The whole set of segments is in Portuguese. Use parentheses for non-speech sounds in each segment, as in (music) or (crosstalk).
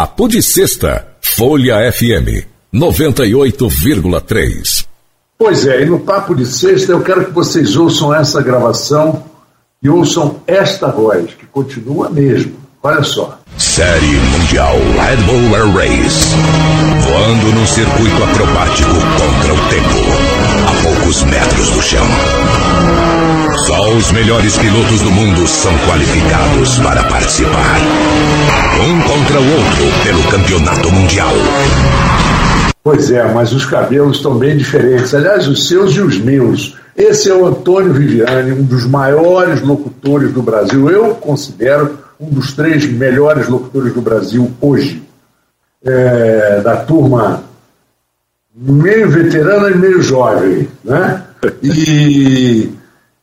Papo de Sexta, Folha FM 98,3. Pois é, e no Papo de Sexta eu quero que vocês ouçam essa gravação e ouçam esta voz, que continua mesmo. Olha só. Série Mundial Red Bull Air Race. Voando num circuito acrobático contra o tempo. A poucos metros do chão. Só os melhores pilotos do mundo são qualificados para participar. Um contra o outro pelo campeonato mundial. Pois é, mas os cabelos estão bem diferentes. Aliás, os seus e os meus. Esse é o Antônio Viviani, um dos maiores locutores do Brasil. Eu considero um dos três melhores locutores do Brasil hoje. É, da turma meio veterana e meio jovem. Né? E,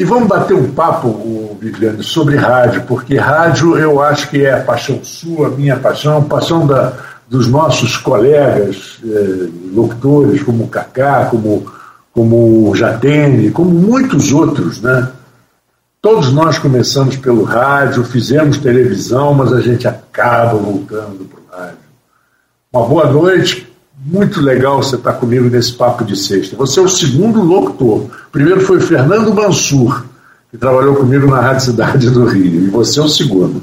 e vamos bater um papo, Viviane, sobre rádio, porque rádio eu acho que é a paixão sua, minha paixão, paixão da, dos nossos colegas eh, locutores, como o Cacá, como, como o Jatene, como muitos outros, né? Todos nós começamos pelo rádio, fizemos televisão, mas a gente acaba voltando para o rádio. Uma boa noite, muito legal você estar comigo nesse papo de sexta. Você é o segundo locutor. O primeiro foi Fernando Mansur, que trabalhou comigo na Rádio Cidade do Rio, e você é o segundo.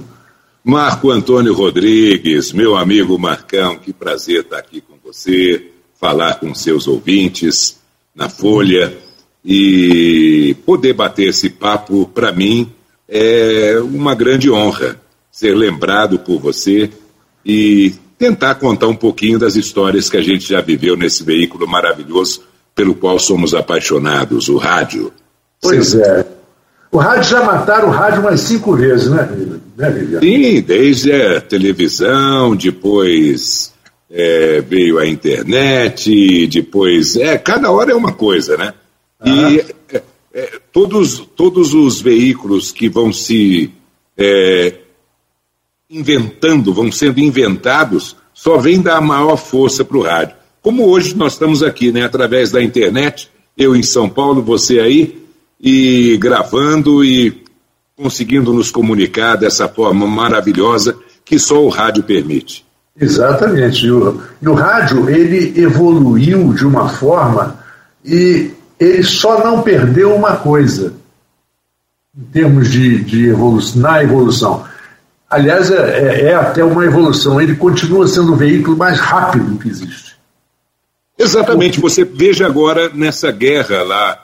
Marco Antônio Rodrigues, meu amigo Marcão, que prazer estar aqui com você, falar com seus ouvintes na Folha e poder bater esse papo, para mim, é uma grande honra ser lembrado por você e tentar contar um pouquinho das histórias que a gente já viveu nesse veículo maravilhoso pelo qual somos apaixonados, o rádio. Pois é. O rádio já mataram o rádio umas cinco vezes, né, né Viviane? Sim, desde a televisão, depois é, veio a internet, depois. É, cada hora é uma coisa, né? E é, é, todos, todos os veículos que vão se é, inventando, vão sendo inventados, só vem dar maior força para o rádio. Como hoje nós estamos aqui, né, através da internet, eu em São Paulo, você aí, e gravando e conseguindo nos comunicar dessa forma maravilhosa que só o rádio permite. Exatamente. E o, e o rádio ele evoluiu de uma forma e ele só não perdeu uma coisa em termos de, de evolução, na evolução. Aliás, é, é, é até uma evolução. Ele continua sendo o veículo mais rápido que existe. Exatamente. Você veja agora nessa guerra lá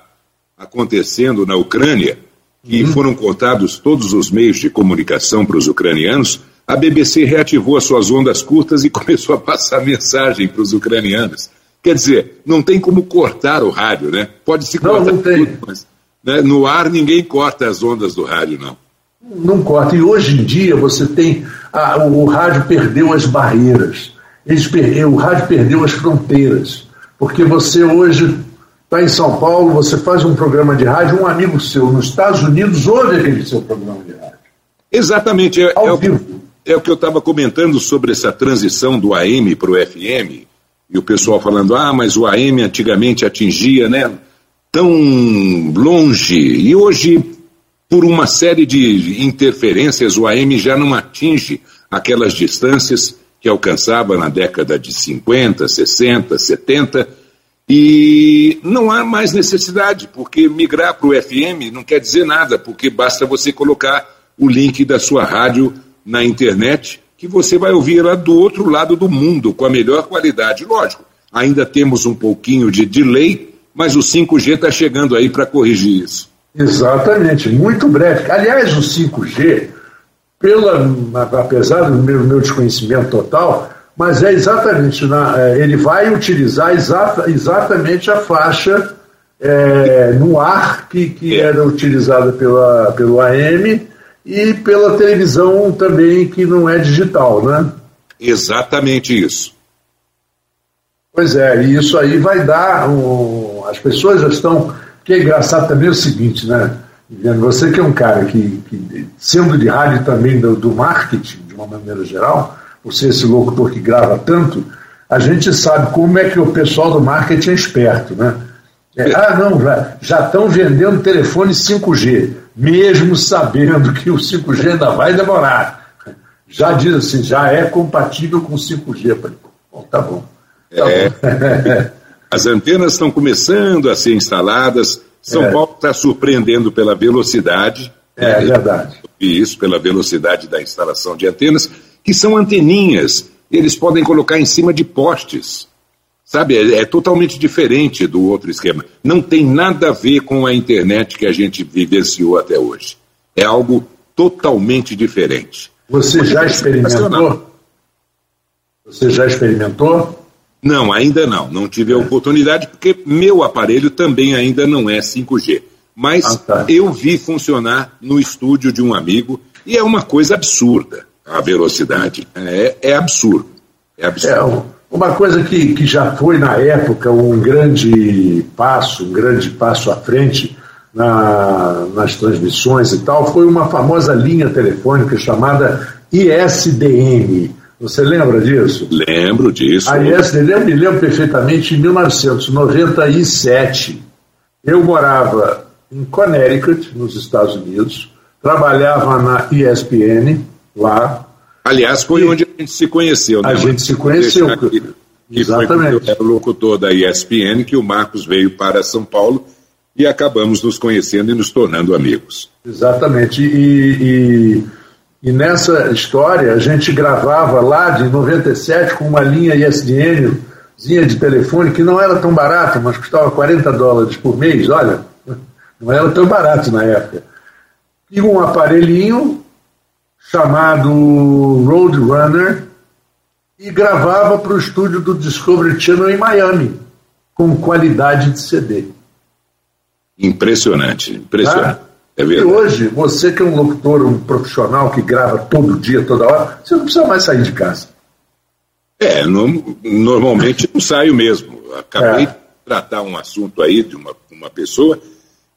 acontecendo na Ucrânia, que uhum. foram cortados todos os meios de comunicação para os ucranianos, a BBC reativou as suas ondas curtas e (laughs) começou a passar mensagem para os ucranianos. Quer dizer, não tem como cortar o rádio, né? Pode se cortar não, não tudo, mas né, no ar ninguém corta as ondas do rádio, não. Não corta. E hoje em dia você tem. A, o, o rádio perdeu as barreiras. Eles per, o rádio perdeu as fronteiras. Porque você hoje está em São Paulo, você faz um programa de rádio, um amigo seu nos Estados Unidos ouve aquele seu programa de rádio. Exatamente. É, é, o, é o que eu estava comentando sobre essa transição do AM para o FM, e o pessoal falando, ah, mas o AM antigamente atingia, né, tão longe, e hoje, por uma série de interferências, o AM já não atinge aquelas distâncias que alcançava na década de 50, 60, 70, e não há mais necessidade, porque migrar para o FM não quer dizer nada, porque basta você colocar o link da sua rádio na internet, que você vai ouvir lá do outro lado do mundo, com a melhor qualidade. Lógico, ainda temos um pouquinho de delay, mas o 5G está chegando aí para corrigir isso. Exatamente, muito breve. Aliás, o 5G, pela, apesar do meu, meu desconhecimento total, mas é exatamente, na, é, ele vai utilizar exata, exatamente a faixa é, no ar que, que é. era utilizada pela, pelo AM e pela televisão também, que não é digital, né? Exatamente isso. Pois é, e isso aí vai dar. Um, as pessoas já estão. Que é engraçado também é o seguinte, né? Você que é um cara que, que sendo de rádio também do, do marketing, de uma maneira geral, você, esse locutor que grava tanto, a gente sabe como é que o pessoal do marketing é esperto, né? É, ah, não, já estão vendendo telefone 5G, mesmo sabendo que o 5G ainda vai demorar. já diz assim, já é compatível com 5G. Falei, bom, tá bom. Tá é, bom. (laughs) as antenas estão começando a ser instaladas. São é. Paulo está surpreendendo pela velocidade. É, é verdade. E isso pela velocidade da instalação de antenas, que são anteninhas. Eles podem colocar em cima de postes. Sabe, é, é, totalmente diferente do outro esquema. Não tem nada a ver com a internet que a gente vivenciou até hoje. É algo totalmente diferente. Você já experimentou? Você já experimentou? Não, ainda não. Não tive a oportunidade, porque meu aparelho também ainda não é 5G. Mas ah, tá. eu vi funcionar no estúdio de um amigo e é uma coisa absurda a velocidade. É, é absurdo. É absurdo. É, uma coisa que, que já foi na época um grande passo, um grande passo à frente na, nas transmissões e tal, foi uma famosa linha telefônica chamada ISDN. Você lembra disso? Lembro disso. A ISDN, eu me lembro perfeitamente, em 1997. Eu morava em Connecticut, nos Estados Unidos, trabalhava na ESPN, lá, Aliás, foi e onde a gente se conheceu. Né? A gente se conheceu. Aqui, que Exatamente. Foi eu era o locutor da ESPN que o Marcos veio para São Paulo e acabamos nos conhecendo e nos tornando amigos. Exatamente. E, e, e nessa história, a gente gravava lá de 97 com uma linha ISDN de telefone que não era tão barata, mas custava 40 dólares por mês. Olha, não era tão barato na época. E um aparelhinho chamado Roadrunner e gravava para o estúdio do Discovery Channel em Miami, com qualidade de CD. Impressionante, impressionante. Ah, é e hoje, você que é um locutor, um profissional que grava todo dia, toda hora, você não precisa mais sair de casa. É, no, normalmente não saio mesmo. Acabei é. de tratar um assunto aí de uma, uma pessoa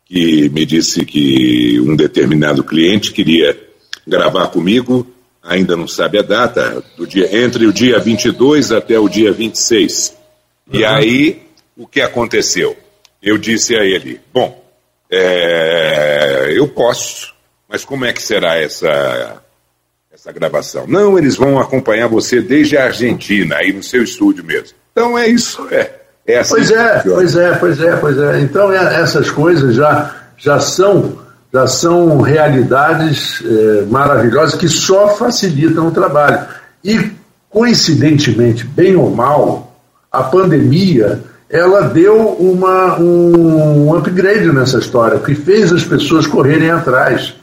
que me disse que um determinado cliente queria gravar comigo, ainda não sabe a data, do dia, entre o dia 22 até o dia 26. Uhum. E aí, o que aconteceu? Eu disse a ele: Bom, é, eu posso, mas como é que será essa, essa gravação? Não, eles vão acompanhar você desde a Argentina, aí no seu estúdio mesmo. Então é isso, é. é assim pois é, pois é, pois é, pois é. Então é, essas coisas já, já são já são realidades é, maravilhosas que só facilitam o trabalho. E, coincidentemente, bem ou mal, a pandemia ela deu uma, um upgrade nessa história, que fez as pessoas correrem atrás.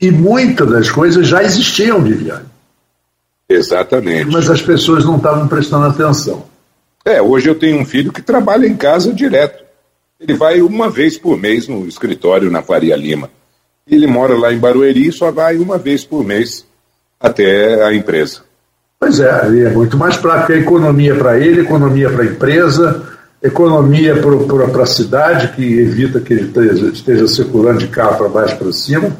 E muitas das coisas já existiam, Viviane. Exatamente. Mas as pessoas não estavam prestando atenção. É, hoje eu tenho um filho que trabalha em casa direto. Ele vai uma vez por mês no escritório na Faria Lima. Ele mora lá em Barueri e só vai uma vez por mês até a empresa. Pois é, é muito mais prático. É economia para ele, economia para a empresa, economia para a cidade, que evita que ele esteja, esteja circulando de carro para baixo para cima.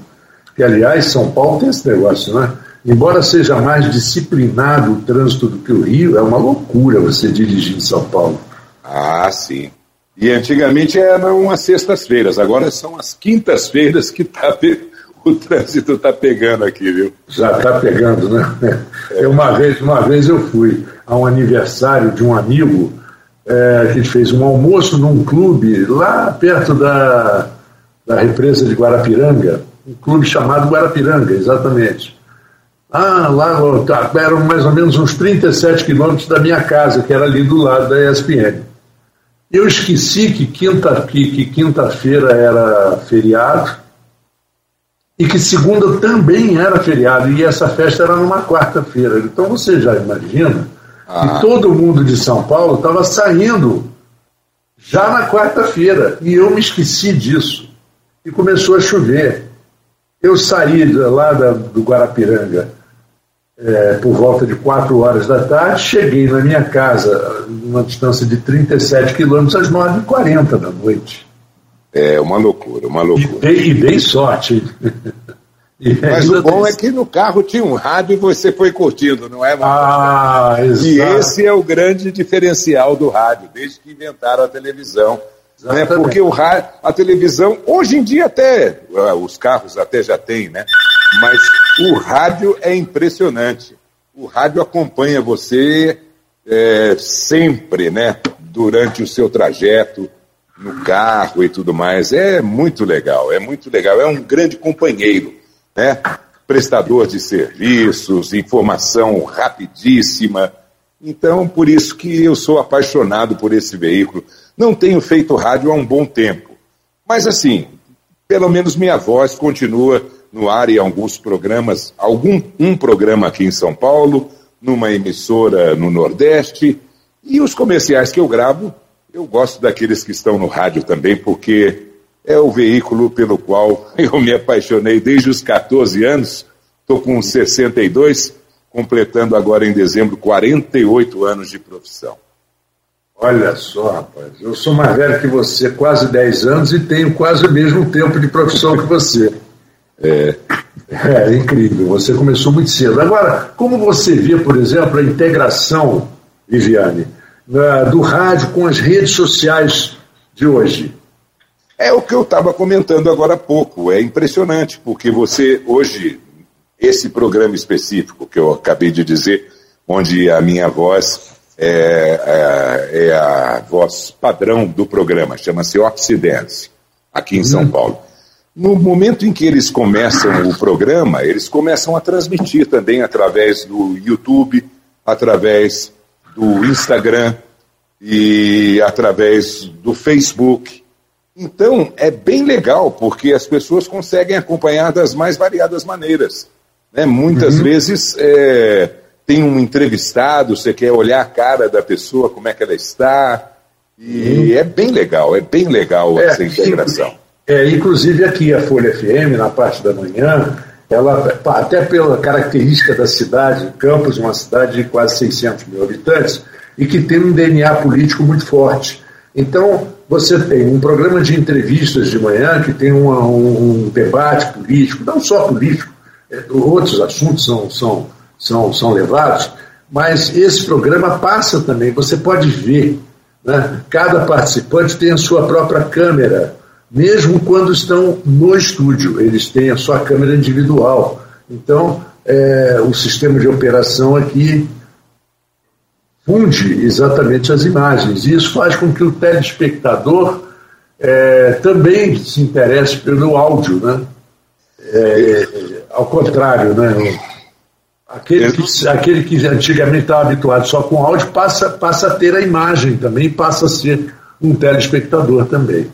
Que, aliás, São Paulo tem esse negócio, né? Embora seja mais disciplinado o trânsito do que o Rio, é uma loucura você dirigir em São Paulo. Ah, sim. E antigamente eram as sextas-feiras, agora são as quintas-feiras que tá o trânsito está pegando aqui, viu? Já está pegando, né? É. Uma, vez, uma vez eu fui a um aniversário de um amigo, é, a gente fez um almoço num clube lá perto da, da represa de Guarapiranga, um clube chamado Guarapiranga, exatamente. Ah, lá tá, eram mais ou menos uns 37 quilômetros da minha casa, que era ali do lado da ESPN. Eu esqueci que quinta-feira que, que quinta era feriado e que segunda também era feriado, e essa festa era numa quarta-feira. Então você já imagina ah. que todo mundo de São Paulo estava saindo já na quarta-feira, e eu me esqueci disso. E começou a chover. Eu saí lá da, do Guarapiranga é, por volta de 4 horas da tarde, cheguei na minha casa, numa distância de 37 quilômetros, às 9h40 da noite. É uma loucura, uma loucura. E dei, e dei sorte. (laughs) E Mas o bom é que no carro tinha um rádio e você foi curtindo, não é? Ah, exato. E esse é o grande diferencial do rádio, desde que inventaram a televisão. Né? Porque o rádio, a televisão, hoje em dia até, ah, os carros até já têm, né? Mas o rádio é impressionante. O rádio acompanha você é, sempre, né? Durante o seu trajeto, no carro e tudo mais. É muito legal, é muito legal. É um grande companheiro, né? Prestador de serviços, informação rapidíssima. Então, por isso que eu sou apaixonado por esse veículo. Não tenho feito rádio há um bom tempo. Mas assim, pelo menos minha voz continua no ar em alguns programas, algum um programa aqui em São Paulo, numa emissora no Nordeste, e os comerciais que eu gravo, eu gosto daqueles que estão no rádio também, porque é o veículo pelo qual eu me apaixonei desde os 14 anos, estou com 62, completando agora em dezembro 48 anos de profissão. Olha só, rapaz, eu sou mais velho que você, quase 10 anos, e tenho quase o mesmo tempo de profissão que você. É, é incrível, você começou muito cedo. Agora, como você vê, por exemplo, a integração, Viviane, do rádio com as redes sociais de hoje? É o que eu estava comentando agora há pouco. É impressionante, porque você, hoje, esse programa específico que eu acabei de dizer, onde a minha voz é, é, é a voz padrão do programa, chama-se Oxidance, aqui em São hum. Paulo. No momento em que eles começam o programa, eles começam a transmitir também através do YouTube, através do Instagram e através do Facebook. Então, é bem legal, porque as pessoas conseguem acompanhar das mais variadas maneiras. Né? Muitas uhum. vezes é, tem um entrevistado, você quer olhar a cara da pessoa, como é que ela está. E uhum. é bem legal, é bem legal é, essa integração. É, inclusive aqui a Folha FM, na parte da manhã, ela, até pela característica da cidade, Campos, uma cidade de quase 600 mil habitantes, e que tem um DNA político muito forte. Então, você tem um programa de entrevistas de manhã que tem uma, um, um, debate político, não só político, é, outros assuntos são, são, são, são levados, mas esse programa passa também, você pode ver, né? cada participante tem a sua própria câmera, mesmo quando estão no estúdio, eles têm a sua câmera individual. Então, é, o sistema de operação aqui funde exatamente as imagens. E isso faz com que o telespectador é, também se interesse pelo áudio, né? É, ao contrário, né? Aquele que, aquele que antigamente estava habituado só com áudio passa, passa a ter a imagem também, passa a ser um telespectador também.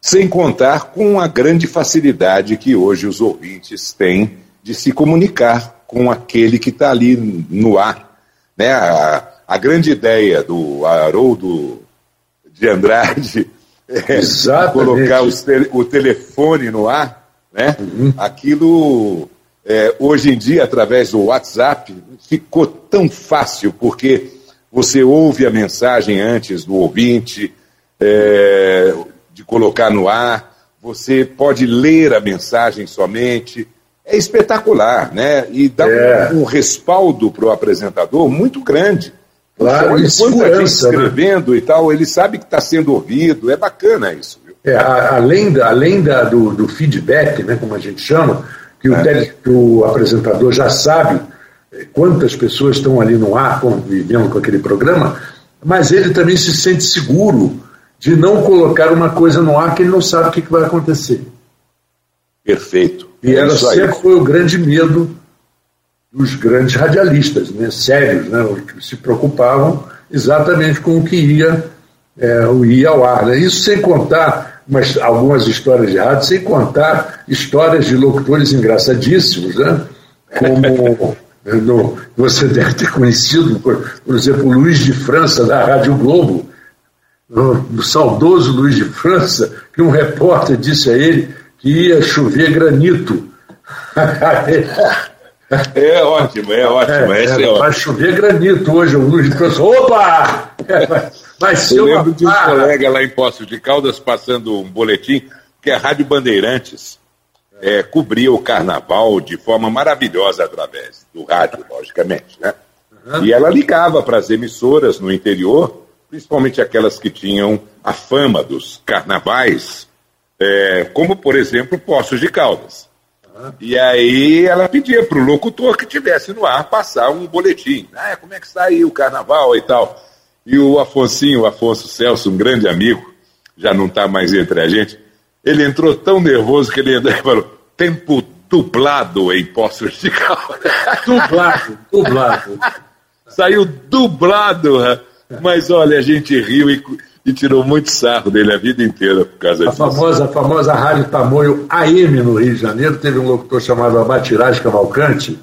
Sem contar com a grande facilidade que hoje os ouvintes têm de se comunicar com aquele que está ali no ar. Né? A, a, grande ideia do Haroldo de Andrade (laughs) é colocar te, o telefone no ar, né? Uhum. aquilo é, hoje em dia, através do WhatsApp, ficou tão fácil, porque você ouve a mensagem antes do ouvinte, é, de colocar no ar, você pode ler a mensagem somente. É espetacular, né? E dá é. um, um, respaldo para o apresentador muito grande. Claro, olha quanta gente né? escrevendo né? e tal, ele sabe que está sendo ouvido, é bacana isso. Viu? É, a, além da, além da, do, do, feedback, né, como a gente chama, que o, é. que o apresentador já sabe eh, quantas pessoas estão ali no ar convivendo com aquele programa, mas ele também se sente seguro de não colocar uma coisa no ar que ele não sabe o que, vai acontecer. Perfeito. E é ela sempre foi o grande medo dos grandes radialistas, né, sérios, né, que se preocupavam exatamente com o que ia, é, o ia ao ar. Né? Isso sem contar umas, algumas histórias de rádio, sem contar histórias de locutores engraçadíssimos, né? como (laughs) no, você deve ter conhecido, por, por exemplo, o Luiz de França, da Rádio Globo, do saudoso Luiz de França, que um repórter disse a ele que ia chover granito. (laughs) É ótimo, é ótimo. É, é, é vai chover granito hoje, o Luiz França. Opa! vai ser Eu lembro de um colega lá em Poços de Caldas passando um boletim que a Rádio Bandeirantes é, cobria o carnaval de forma maravilhosa através do rádio, logicamente, né? Uhum. E ela ligava para as emissoras no interior principalmente aquelas que tinham a fama dos carnavais, é, como, por exemplo, Poços de Caldas. E aí ela pedia para o locutor que tivesse no ar passar um boletim. Ah, como é que está aí o carnaval e tal. E o Afonsinho, o Afonso Celso, um grande amigo, já não está mais entre a gente, ele entrou tão nervoso que ele entrou e falou: tempo dublado em Poços de Caldas. (laughs) Dublado, dublado. Saiu dublado, mas olha, a gente riu e, e, tirou muito sarro dele a vida inteira por causa a disso. Famosa, a famosa Rádio Tamoio AM no Rio de Janeiro teve um locutor chamado Abatirás Cavalcante,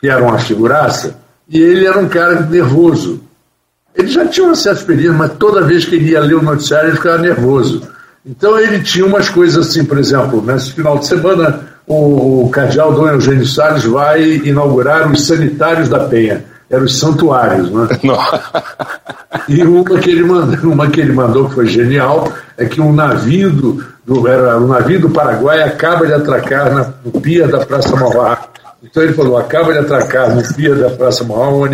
que era uma figuraça, e ele era um cara nervoso. Ele já tinha uma certa experiência, mas toda vez que ele ia ler o noticiário ele ficava nervoso. Então ele tinha umas coisas assim, por exemplo, nesse final de semana o, o cardeal Dom Eugênio Salles vai inaugurar os sanitários da Penha. Eram os santuários, né? (laughs) e uma que, ele mandou, uma que ele mandou, que foi genial, é que um navio do, do, era, um navio do Paraguai acaba de atracar na, no pia da Praça Mauá. Então ele falou, acaba de atracar no pia da Praça Mauá um,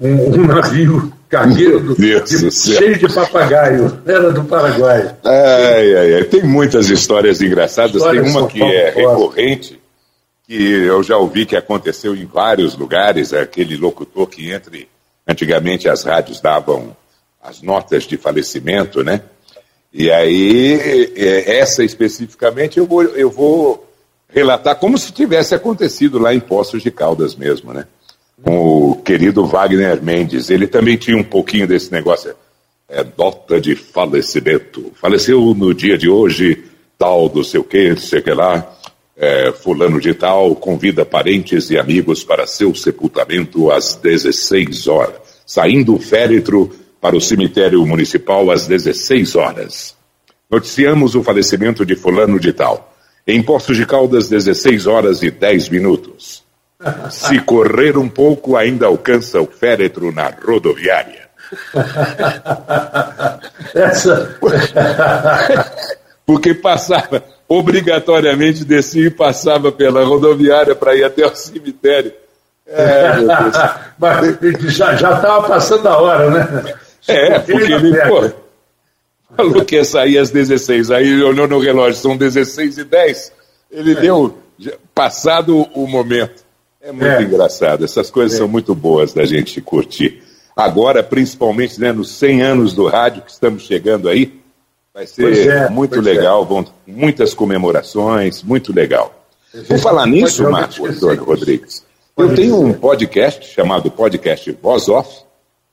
um, um navio cargueiro de, cheio de papagaio. Era do Paraguai. Ai, ai, ai. Tem muitas histórias engraçadas. Histórias Tem uma que é recorrente, que eu já ouvi que aconteceu em vários lugares. É aquele locutor que entre. Antigamente as rádios davam as notas de falecimento, né? E aí, é, essa especificamente, eu vou, eu vou relatar como se tivesse acontecido lá em Poços de Caldas mesmo, né? com o querido Wagner Mendes. Ele também tinha um pouquinho desse negócio. É nota de falecimento. Faleceu no dia de hoje, tal, do seu que, sei que lá. É, fulano de tal convida parentes e amigos para seu sepultamento às 16 horas, saindo o féretro para o cemitério municipal às 16 horas. Noticiamos o falecimento de fulano de tal. Em Poços de Caldas, 16 horas e 10 minutos. Se correr um pouco, ainda alcança o féretro na rodoviária. (laughs) Essa. (laughs) Porque passava, obrigatoriamente descia e passava pela rodoviária para ir até o cemitério. É, (laughs) Mas já estava passando a hora, né? É, porque ele pô, falou que ia sair às 16, aí ele olhou no relógio, são 16 e 10. Ele é. deu passado o momento. É muito é. engraçado, essas coisas é. são muito boas da gente curtir. Agora, principalmente né, nos 100 anos do rádio que estamos chegando aí, vai ser é, muito legal, é. vão muitas comemorações, muito legal. Vou falar nisso, Marcos Rodrigues, eu tenho um podcast chamado Podcast Voz Off,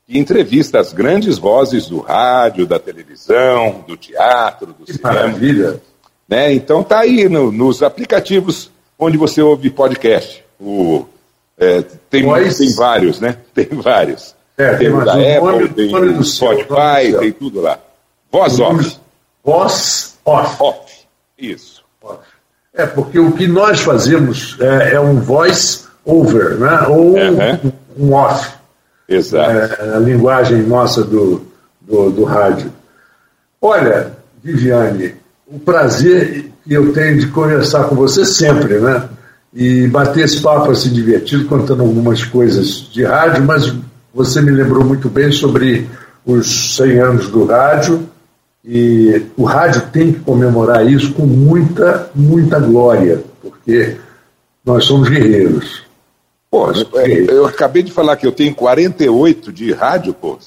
que entrevista as grandes vozes do rádio, da televisão, do teatro, do que cinema. Maravilha! Né? Então tá aí no, nos aplicativos onde você ouve podcast. O, é, tem, tem vários, né? (laughs) Tem vários. É, tem, o da Apple, tem o Spotify, tem tudo lá. Voz off. Voz off. Off, isso. É, porque o que nós fazemos é, é um voice over, né? ou uhum. um off. Exato. É, a linguagem nossa do, do, do rádio. Olha, Viviane, o prazer que eu tenho de conversar com você sempre, né? e bater esse papo assim divertido, contando algumas coisas de rádio, mas você me lembrou muito bem sobre os 100 anos do rádio e o rádio tem que comemorar isso com muita, muita glória, porque nós somos guerreiros. Pô, eu acabei de falar que eu tenho 48 de rádio, pô.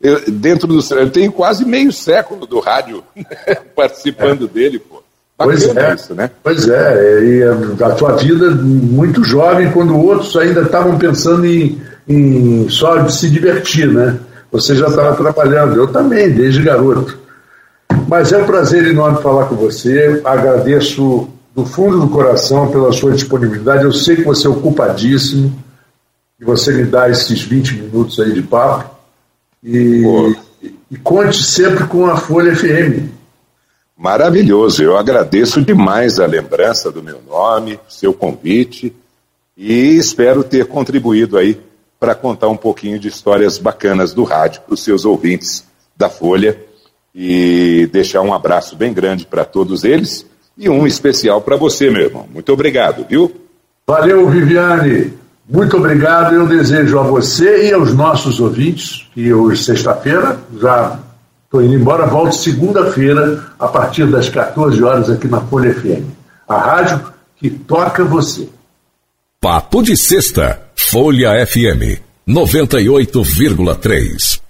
Eu, dentro do. Eu tenho quase meio século do rádio (laughs) participando é. dele, pô. Pois é, isso, né? Pois é, e a tua vida muito jovem, quando outros ainda estavam pensando em, em só se divertir, né? Você já estava trabalhando, eu também, desde garoto. Mas é um prazer enorme falar com você, agradeço do fundo do coração pela sua disponibilidade, eu sei que você é ocupadíssimo, e você me dá esses 20 minutos aí de papo, e, e conte sempre com a Folha FM, Maravilhoso, eu agradeço demais a lembrança do meu nome, seu convite e espero ter contribuído aí para contar um pouquinho de histórias bacanas do rádio para os seus ouvintes da Folha e deixar um abraço bem grande para todos eles e um especial para você, meu irmão. Muito obrigado, viu? Valeu, Viviane. Muito obrigado. Eu desejo a você e aos nossos ouvintes que hoje, sexta-feira, já Estou indo embora, volto segunda-feira, a partir das 14 horas aqui na Folha FM. A rádio que toca você. Papo de Sexta, Folha FM 98,3.